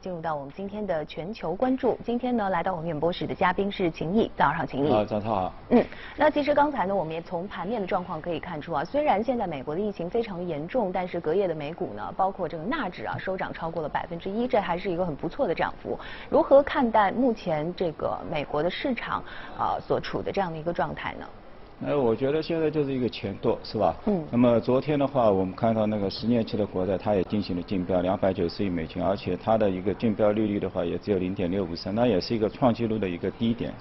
进入到我们今天的全球关注，今天呢来到我们演播室的嘉宾是秦毅，早上好，秦毅。啊，早上好。嗯，那其实刚才呢，我们也从盘面的状况可以看出啊，虽然现在美国的疫情非常严重，但是隔夜的美股呢，包括这个纳指啊，收涨超过了百分之一，这还是一个很不错的涨幅。如何看待目前这个美国的市场啊所处的这样的一个状态呢？那我觉得现在就是一个钱多，是吧？嗯。那么昨天的话，我们看到那个十年期的国债，它也进行了竞标，两百九十亿美金，而且它的一个竞标利率的话，也只有零点六五三，那也是一个创纪录的一个低点。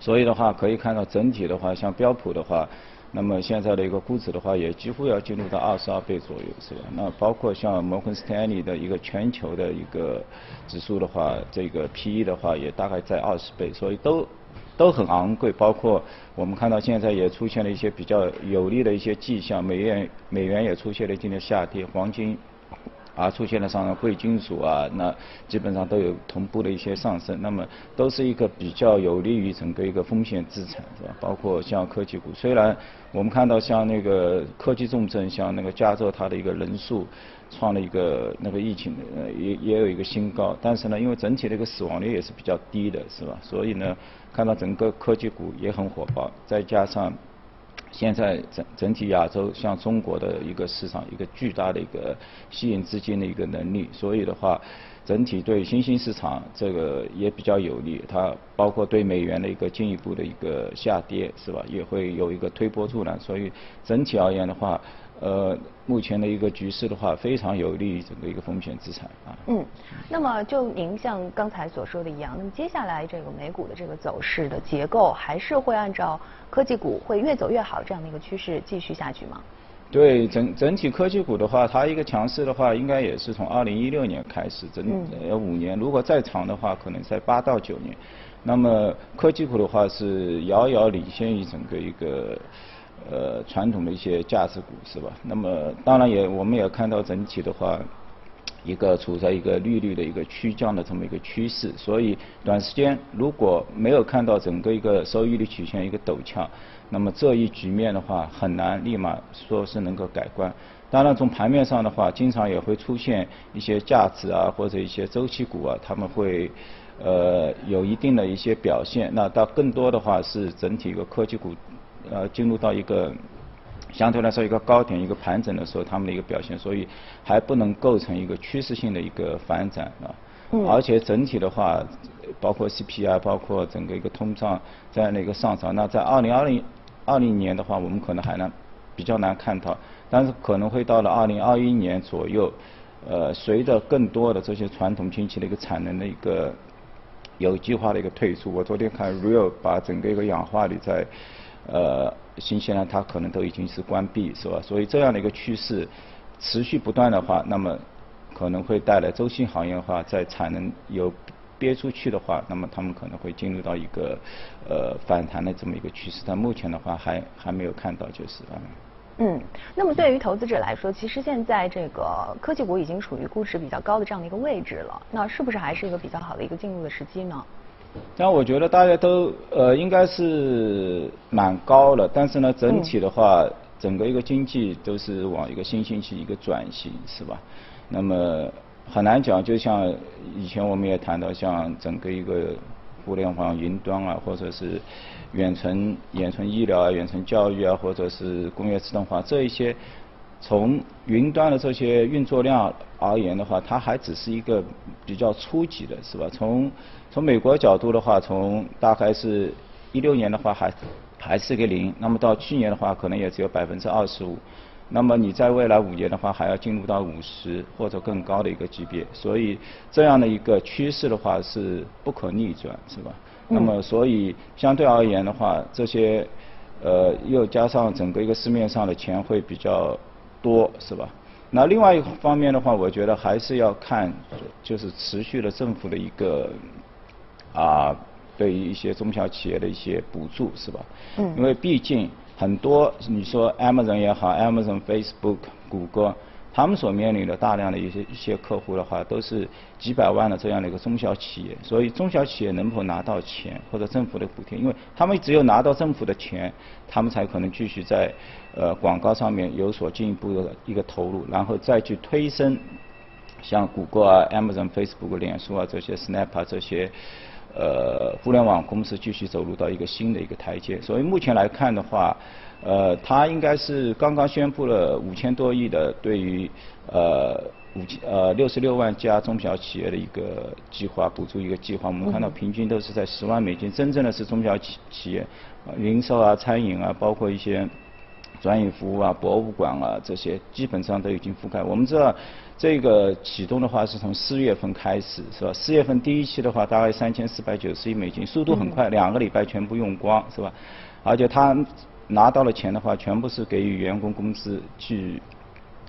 所以的话，可以看到整体的话，像标普的话，那么现在的一个估值的话，也几乎要进入到二十二倍左右，是吧？那包括像摩根斯坦利的一个全球的一个指数的话，这个 PE 的话，也大概在二十倍，所以都。都很昂贵，包括我们看到现在也出现了一些比较有利的一些迹象，美元美元也出现了今天下跌，黄金啊出现了上涨，贵金属啊那基本上都有同步的一些上升，那么都是一个比较有利于整个一个风险资产是吧？包括像科技股，虽然我们看到像那个科技重症，像那个加州它的一个人数。创了一个那个疫情呃也也有一个新高，但是呢，因为整体的一个死亡率也是比较低的，是吧？所以呢，看到整个科技股也很火爆，再加上现在整整体亚洲像中国的一个市场，一个巨大的一个吸引资金的一个能力，所以的话，整体对新兴市场这个也比较有利，它包括对美元的一个进一步的一个下跌，是吧？也会有一个推波助澜，所以整体而言的话。呃，目前的一个局势的话，非常有利于整个一个风险资产啊。嗯，那么就您像刚才所说的一样，那么接下来这个美股的这个走势的结构，还是会按照科技股会越走越好这样的一个趋势继续下去吗？对，整整体科技股的话，它一个强势的话，应该也是从二零一六年开始，整呃五年，如果再长的话，可能在八到九年。那么科技股的话是遥遥领先于整个一个。呃，传统的一些价值股是吧？那么当然也，我们也看到整体的话，一个处在一个利率的一个趋降的这么一个趋势，所以短时间如果没有看到整个一个收益率曲线一个陡峭，那么这一局面的话很难立马说是能够改观。当然从盘面上的话，经常也会出现一些价值啊或者一些周期股啊，他们会呃有一定的一些表现。那到更多的话是整体一个科技股。呃，进入到一个相对来说一个高点一个盘整的时候，他们的一个表现，所以还不能构成一个趋势性的一个反转啊。嗯。而且整体的话，包括 CPI，包括整个一个通胀这样的一个上涨，那在二零二零二零年的话，我们可能还能比较难看到，但是可能会到了二零二一年左右，呃，随着更多的这些传统经济的一个产能的一个有计划的一个退出，我昨天看 Real 把整个一个氧化铝在。呃，新西兰它可能都已经是关闭，是吧？所以这样的一个趋势持续不断的话，那么可能会带来周期行业的话，在产能有憋出去的话，那么他们可能会进入到一个呃反弹的这么一个趋势。但目前的话，还还没有看到，就是啊。嗯，那么对于投资者来说，其实现在这个科技股已经处于估值比较高的这样的一个位置了，那是不是还是一个比较好的一个进入的时机呢？但我觉得大家都呃应该是蛮高了，但是呢整体的话，整个一个经济都是往一个新兴期一个转型，是吧？那么很难讲，就像以前我们也谈到，像整个一个互联网云端啊，或者是远程远程医疗啊、远程教育啊，或者是工业自动化这一些。从云端的这些运作量而言的话，它还只是一个比较初级的，是吧？从从美国角度的话，从大概是一六年的话还还是个零，那么到去年的话可能也只有百分之二十五，那么你在未来五年的话还要进入到五十或者更高的一个级别，所以这样的一个趋势的话是不可逆转，是吧？那么所以相对而言的话，这些呃又加上整个一个市面上的钱会比较。多是吧？那另外一方面的话，我觉得还是要看，就是持续的政府的一个啊，对于一些中小企业的一些补助是吧？嗯。因为毕竟很多你说 Amazon 也好，Amazon、Facebook、谷歌。他们所面临的大量的一些一些客户的话，都是几百万的这样的一个中小企业，所以中小企业能否拿到钱或者政府的补贴，因为他们只有拿到政府的钱，他们才可能继续在呃广告上面有所进一步的一个投入，然后再去推升像谷歌啊、Amazon、Facebook、脸书啊这些 Snap 啊这些呃互联网公司继续走入到一个新的一个台阶。所以目前来看的话，呃，它应该是刚刚宣布了五千多亿的对于呃五千呃六十六万家中小企业的一个计划补助一个计划。我们看到平均都是在十万美金，真正的是中小企企业，零售啊、餐饮啊，包括一些。专业服务啊，博物馆啊，这些基本上都已经覆盖。我们知道，这个启动的话是从四月份开始，是吧？四月份第一期的话，大概三千四百九十亿美金，速度很快，两个礼拜全部用光，是吧？而且他拿到了钱的话，全部是给予员工工资去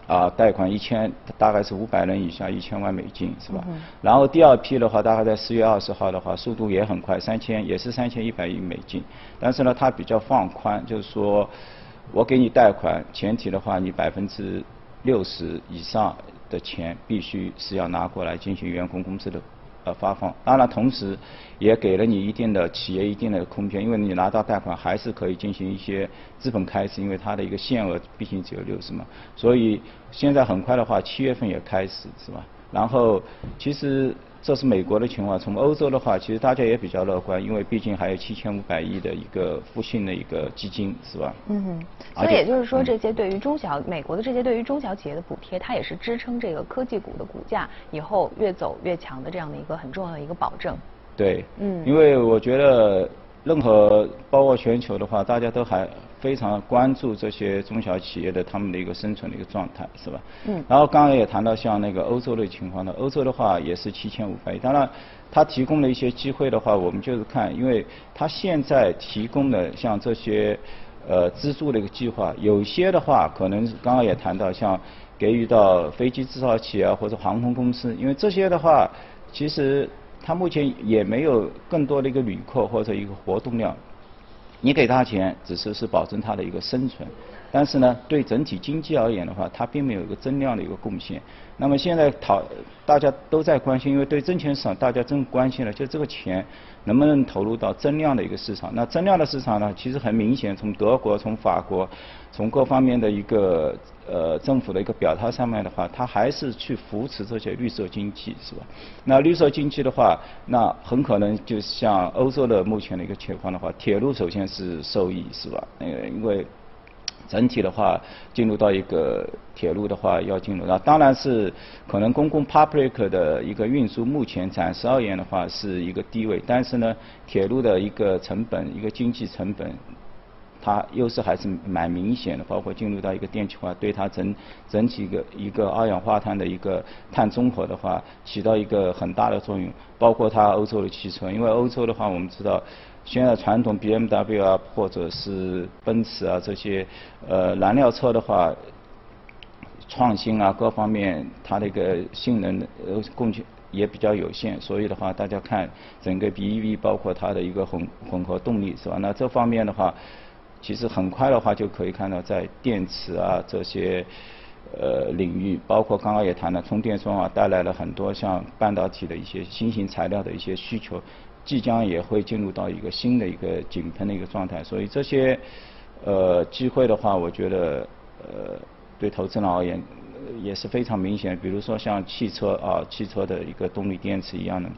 啊贷款一千，大概是五百人以下一千万美金，是吧？然后第二批的话，大概在四月二十号的话，速度也很快，三千也是三千一百亿美金，但是呢，它比较放宽，就是说。我给你贷款，前提的话，你百分之六十以上的钱必须是要拿过来进行员工工资的呃发放。当然，同时也给了你一定的企业一定的空间，因为你拿到贷款还是可以进行一些资本开支，因为它的一个限额毕竟只有六十嘛。所以现在很快的话，七月份也开始是吧？然后其实。这是美国的情况，从欧洲的话，其实大家也比较乐观，因为毕竟还有七千五百亿的一个复兴的一个基金，是吧？嗯哼。所以也就是说，这些对于中小美国的这些对于中小企业的补贴，它也是支撑这个科技股的股价以后越走越强的这样的一个很重要的一个保证。对。嗯。因为我觉得，任何包括全球的话，大家都还。非常关注这些中小企业的他们的一个生存的一个状态，是吧？嗯。然后刚刚也谈到像那个欧洲的情况呢，欧洲的话也是七千五百亿。当然，它提供了一些机会的话，我们就是看，因为它现在提供的像这些呃资助的一个计划，有些的话可能刚刚也谈到，像给予到飞机制造企业啊或者航空公司，因为这些的话，其实它目前也没有更多的一个旅客或者一个活动量。你给他钱，只是是保证他的一个生存，但是呢，对整体经济而言的话，它并没有一个增量的一个贡献。那么现在讨大家都在关心，因为对挣钱市场大家真关心了，就这个钱能不能投入到增量的一个市场？那增量的市场呢，其实很明显，从德国、从法国、从各方面的一个。呃，政府的一个表态上面的话，它还是去扶持这些绿色经济，是吧？那绿色经济的话，那很可能就像欧洲的目前的一个情况的话，铁路首先是受益，是吧？呃，因为整体的话，进入到一个铁路的话，要进入到，当然是可能公共 public 的一个运输，目前暂时而言的话是一个低位，但是呢，铁路的一个成本，一个经济成本。它优势还是蛮明显的，包括进入到一个电气化，对它整整体一个一个二氧化碳的一个碳中和的话，起到一个很大的作用。包括它欧洲的汽车，因为欧洲的话，我们知道现在传统 BMW 啊，或者是奔驰啊这些呃燃料车的话，创新啊各方面它的一个性能呃贡献也比较有限，所以的话大家看整个 BEV 包括它的一个混混合动力是吧？那这方面的话。其实很快的话就可以看到，在电池啊这些呃领域，包括刚刚也谈了充电桩啊，带来了很多像半导体的一些新型材料的一些需求，即将也会进入到一个新的一个井喷的一个状态。所以这些呃机会的话，我觉得呃对投资人而言也是非常明显。比如说像汽车啊，汽车的一个动力电池一样的。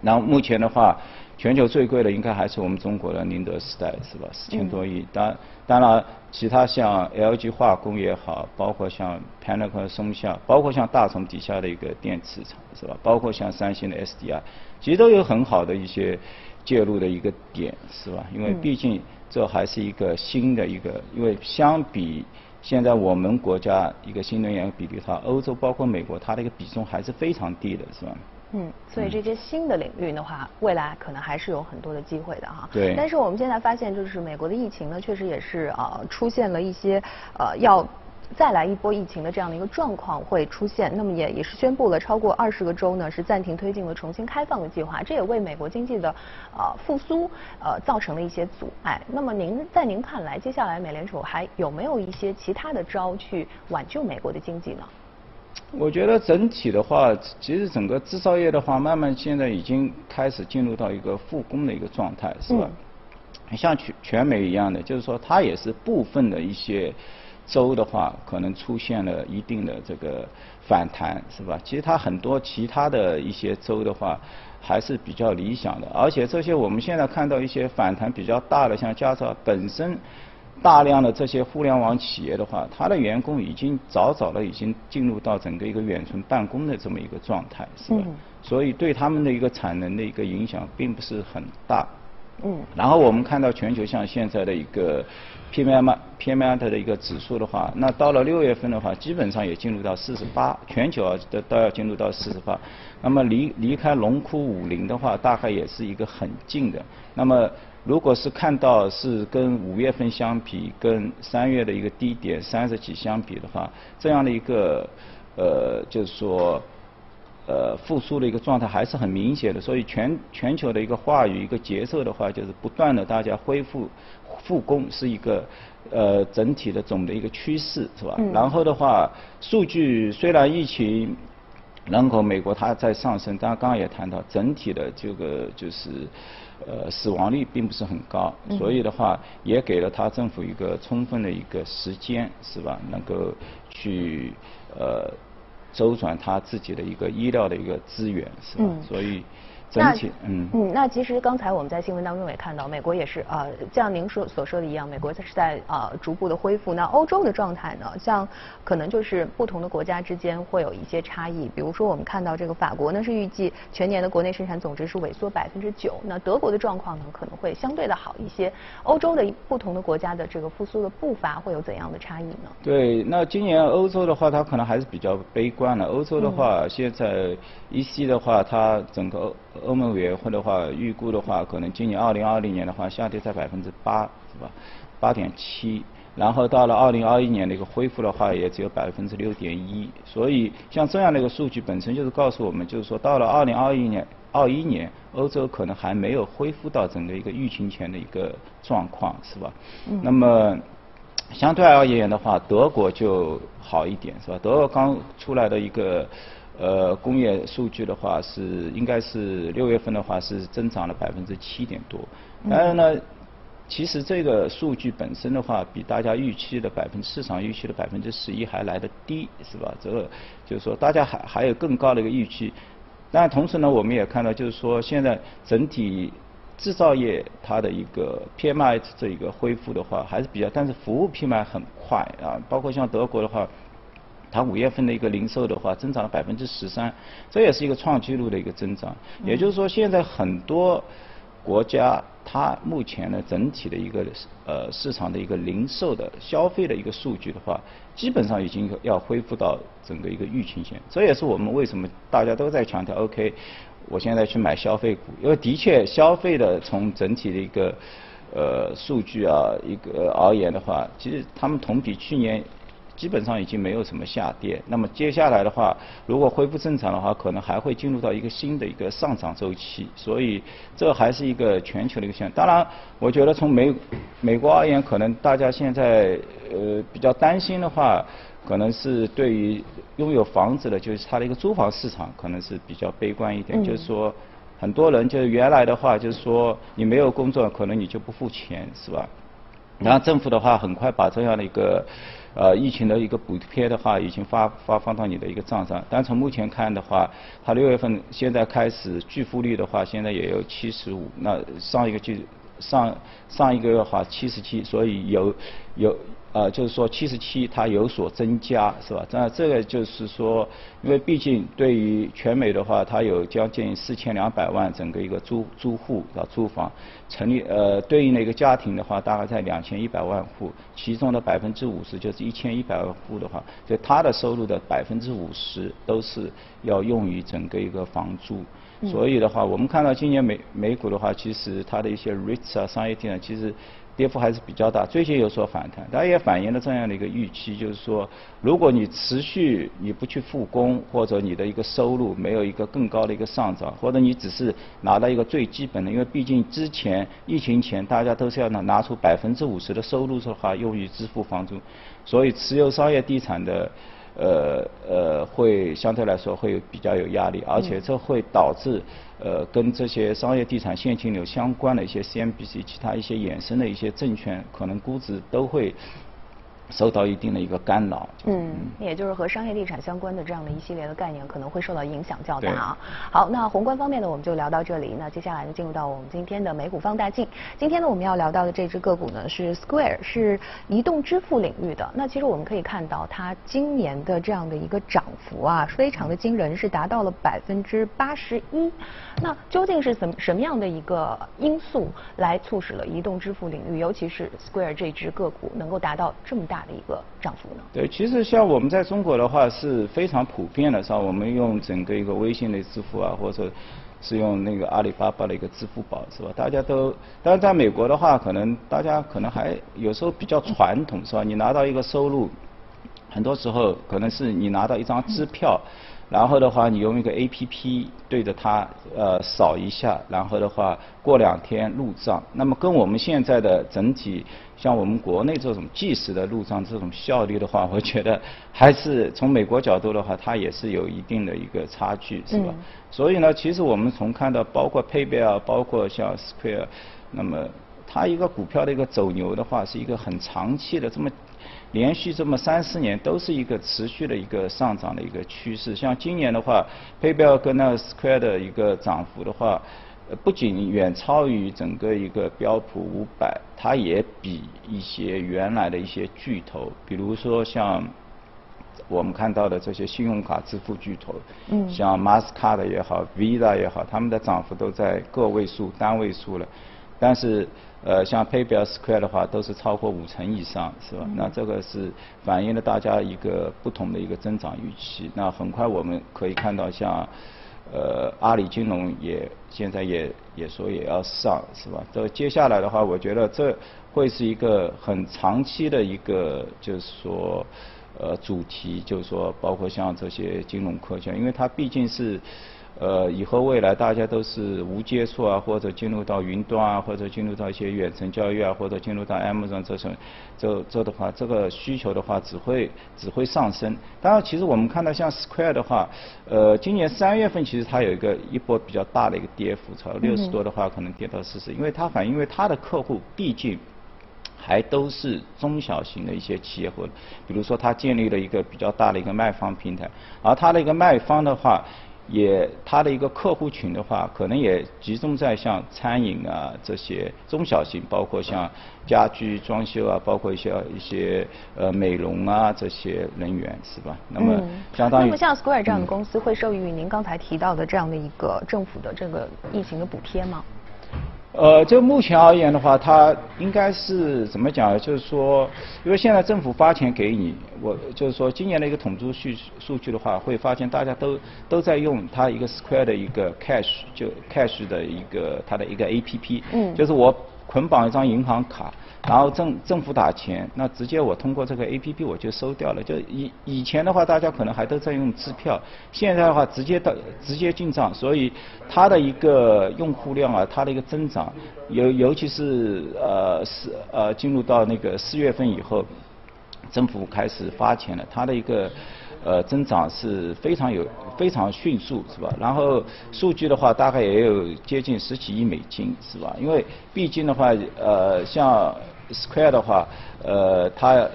然后目前的话。全球最贵的应该还是我们中国的宁德时代是吧？四千多亿。当当然，其他像 LG 化工也好，包括像 Panasonic 松下，包括像大从底下的一个电池厂是吧？包括像三星的 SDI，其实都有很好的一些介入的一个点是吧？因为毕竟这还是一个新的一个，因为相比现在我们国家一个新能源比例的话，欧洲包括美国它的一个比重还是非常低的是吧？嗯，所以这些新的领域的话，未来可能还是有很多的机会的哈。对。但是我们现在发现，就是美国的疫情呢，确实也是呃出现了一些呃要再来一波疫情的这样的一个状况会出现。那么也也是宣布了超过二十个州呢是暂停推进了重新开放的计划，这也为美国经济的呃复苏呃造成了一些阻碍。那么您在您看来，接下来美联储还有没有一些其他的招去挽救美国的经济呢？我觉得整体的话，其实整个制造业的话，慢慢现在已经开始进入到一个复工的一个状态，是吧？像全全美一样的，就是说它也是部分的一些州的话，可能出现了一定的这个反弹，是吧？其实它很多其他的一些州的话，还是比较理想的。而且这些我们现在看到一些反弹比较大的，像加州本身大量的这些互联网企业的话，它的员工已经早早的已经进入到整个一个远程办公的这么一个状态，是吧？所以对他们的一个产能的一个影响并不是很大。嗯，然后我们看到全球像现在的一个 PMI PMI 的一个指数的话，那到了六月份的话，基本上也进入到四十八，全球啊都都要进入到四十八。那么离离开龙枯五零的话，大概也是一个很近的。那么如果是看到是跟五月份相比，跟三月的一个低点三十几相比的话，这样的一个呃就是说。呃，复苏的一个状态还是很明显的，所以全全球的一个话语一个节奏的话，就是不断的大家恢复复工是一个呃整体的总的一个趋势，是吧？然后的话，数据虽然疫情人口美国它在上升，但刚刚也谈到整体的这个就是呃死亡率并不是很高，所以的话也给了他政府一个充分的一个时间，是吧？能够去呃。周转他自己的一个医疗的一个资源，是吧？所以。整体嗯嗯，那其实刚才我们在新闻当中也看到，美国也是呃，像您说所说的一样，美国它是在呃逐步的恢复。那欧洲的状态呢？像可能就是不同的国家之间会有一些差异。比如说我们看到这个法国呢是预计全年的国内生产总值是萎缩百分之九。那德国的状况呢可能会相对的好一些。欧洲的不同的国家的这个复苏的步伐会有怎样的差异呢？对，那今年欧洲的话，它可能还是比较悲观的。欧洲的话，现在 EC 的话，它整个。欧盟委员会的话，预估的话，可能今年二零二零年的话，下跌在百分之八，是吧？八点七，然后到了二零二一年的一个恢复的话，也只有百分之六点一。所以像这样的一个数据，本身就是告诉我们，就是说到了二零二一年，二一年，欧洲可能还没有恢复到整个一个疫情前的一个状况，是吧？嗯。那么相对而言的话，德国就好一点，是吧？德国刚出来的一个。呃，工业数据的话是应该是六月份的话是增长了百分之七点多，当然呢，其实这个数据本身的话比大家预期的百分市场预期的百分之十一还来得低，是吧？这个就是说大家还还有更高的一个预期，但同时呢，我们也看到就是说现在整体制造业它的一个 PMI 这一个恢复的话还是比较，但是服务 PMI 很快啊，包括像德国的话。它五月份的一个零售的话，增长了百分之十三，这也是一个创纪录的一个增长。也就是说，现在很多国家，它目前呢整体的一个呃市场的一个零售的消费的一个数据的话，基本上已经要恢复到整个一个疫情前。这也是我们为什么大家都在强调，OK，我现在去买消费股，因为的确消费的从整体的一个呃数据啊一个而言的话，其实他们同比去年。基本上已经没有什么下跌，那么接下来的话，如果恢复正常的话，可能还会进入到一个新的一个上涨周期，所以这还是一个全球的一个现象。当然，我觉得从美美国而言，可能大家现在呃比较担心的话，可能是对于拥有房子的，就是它的一个租房市场，可能是比较悲观一点。就是说，很多人就是原来的话，就是说你没有工作，可能你就不付钱，是吧？然后政府的话，很快把这样的一个。呃，疫情的一个补贴的话，已经发发放到你的一个账上。但从目前看的话，它六月份现在开始拒付率的话，现在也有七十五。那上一个季上上一个月的话七十七，所以有有。呃，就是说七十七它有所增加，是吧？那这个就是说，因为毕竟对于全美的话，它有将近四千两百万整个一个租租户啊租房成立，呃，对应的一个家庭的话，大概在两千一百万户，其中的百分之五十就是一千一百万户的话，就它的收入的百分之五十都是要用于整个一个房租。所以的话，我们看到今年美美股的话，其实它的一些 REITs 啊商业地产其实。跌幅还是比较大，最近有所反弹，它也反映了这样的一个预期，就是说，如果你持续你不去复工，或者你的一个收入没有一个更高的一个上涨，或者你只是拿到一个最基本的，因为毕竟之前疫情前大家都是要拿拿出百分之五十的收入的话用于支付房租，所以持有商业地产的。呃呃，会相对来说会比较有压力，而且这会导致呃跟这些商业地产现金流相关的一些 CMBC 其他一些衍生的一些证券，可能估值都会受到一定的一个干扰。嗯，也就是和商业地产相关的这样的一系列的概念可能会受到影响较大啊。好，那宏观方面呢，我们就聊到这里。那接下来呢，进入到我们今天的美股放大镜。今天呢，我们要聊到的这只个股呢是 Square，是移动支付领域的。那其实我们可以看到，它今年的这样的一个涨幅啊，非常的惊人，是达到了百分之八十一。那究竟是怎什么样的一个因素来促使了移动支付领域，尤其是 Square 这只个股能够达到这么大？的一个涨幅呢？对，其实像我们在中国的话是非常普遍的，是吧？我们用整个一个微信的支付啊，或者是用那个阿里巴巴的一个支付宝，是吧？大家都，但是在美国的话，可能大家可能还有时候比较传统，是吧？你拿到一个收入，很多时候可能是你拿到一张支票。然后的话，你用一个 A P P 对着它呃扫一下，然后的话过两天入账。那么跟我们现在的整体，像我们国内这种即时的入账这种效率的话，我觉得还是从美国角度的话，它也是有一定的一个差距，是吧？所以呢，其实我们从看到包括 PayPal，包括像 Square，那么它一个股票的一个走牛的话，是一个很长期的这么。连续这么三四年都是一个持续的一个上涨的一个趋势。像今年的话，PayPal 跟那个 Square 的一个涨幅的话，不仅远超于整个一个标普五百，它也比一些原来的一些巨头，比如说像我们看到的这些信用卡支付巨头，嗯，像 Mastercard 也好，Visa 也好，他们的涨幅都在个位数、单位数了。但是，呃，像 PayPal、Square 的话，都是超过五成以上，是吧？那这个是反映了大家一个不同的一个增长预期。那很快我们可以看到，像呃阿里金融也现在也也说也要上，是吧？这接下来的话，我觉得这会是一个很长期的一个，就是说呃主题，就是说包括像这些金融科技，因为它毕竟是。呃，以后未来大家都是无接触啊，或者进入到云端啊，或者进入到一些远程教育啊，或者进入到 Amazon 这种，这这的话，这个需求的话只会只会上升。当然，其实我们看到像 Square 的话，呃，今年三月份其实它有一个一波比较大的一个跌幅，超六十多的话可能跌到四十，因为它反映因为它的客户毕竟还都是中小型的一些企业或，比如说它建立了一个比较大的一个卖方平台，而它的一个卖方的话。也，它的一个客户群的话，可能也集中在像餐饮啊这些中小型，包括像家居装修啊，包括一些一些呃美容啊这些人员，是吧？那么相当于。那么像 Square 这样的公司会受益于您刚才提到的这样的一个政府的这个疫情的补贴吗？呃，就目前而言的话，它应该是怎么讲？就是说，因为现在政府发钱给你，我就是说，今年的一个统计数数据的话，会发现大家都都在用它一个 Square 的一个 Cash，就 Cash 的一个它的一个 APP，嗯，就是我捆绑一张银行卡。然后政政府打钱，那直接我通过这个 A P P 我就收掉了。就以以前的话，大家可能还都在用支票，现在的话直接到直接进账，所以它的一个用户量啊，它的一个增长，尤尤其是呃四呃进入到那个四月份以后，政府开始发钱了，它的一个。呃，增长是非常有非常迅速，是吧？然后数据的话，大概也有接近十几亿美金，是吧？因为毕竟的话，呃，像 Square 的话，呃，它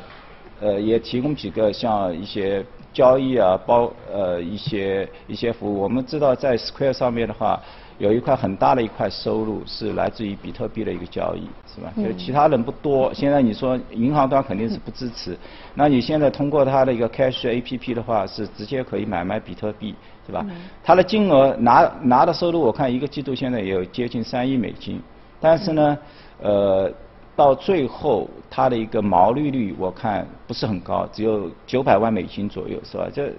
呃也提供几个像一些交易啊，包呃一些一些服务。我们知道在 Square 上面的话。有一块很大的一块收入是来自于比特币的一个交易，是吧？就其他人不多。现在你说银行端肯定是不支持，那你现在通过它的一个 Cash A P P 的话，是直接可以买卖比特币，是吧？它的金额拿拿的收入，我看一个季度现在也有接近三亿美金，但是呢，呃，到最后它的一个毛利率我看不是很高，只有九百万美金左右，是吧？这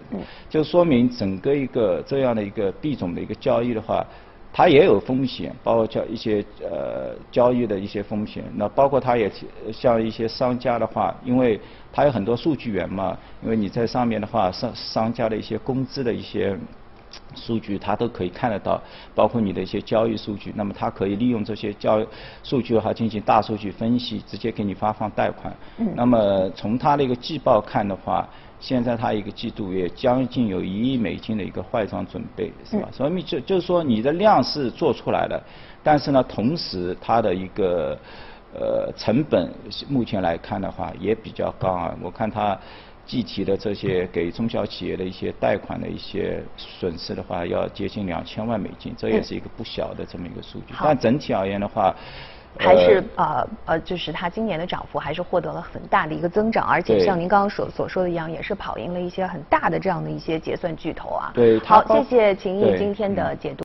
就说明整个一个这样的一个币种的一个交易的话。它也有风险，包括交一些呃交易的一些风险。那包括它也像一些商家的话，因为它有很多数据源嘛，因为你在上面的话，商商家的一些工资的一些数据，它都可以看得到，包括你的一些交易数据。那么它可以利用这些交数据的话进行大数据分析，直接给你发放贷款。那么从它的一个季报看的话。现在它一个季度也将近有一亿美金的一个坏账准备，是吧？所以就就是说你的量是做出来了，但是呢，同时它的一个呃成本目前来看的话也比较高啊。我看它计提的这些给中小企业的一些贷款的一些损失的话，要接近两千万美金，这也是一个不小的这么一个数据。但整体而言的话。还是呃呃，就是它今年的涨幅还是获得了很大的一个增长，而且像您刚刚所所说的一样，也是跑赢了一些很大的这样的一些结算巨头啊。对，好，谢谢秦毅今天的解读。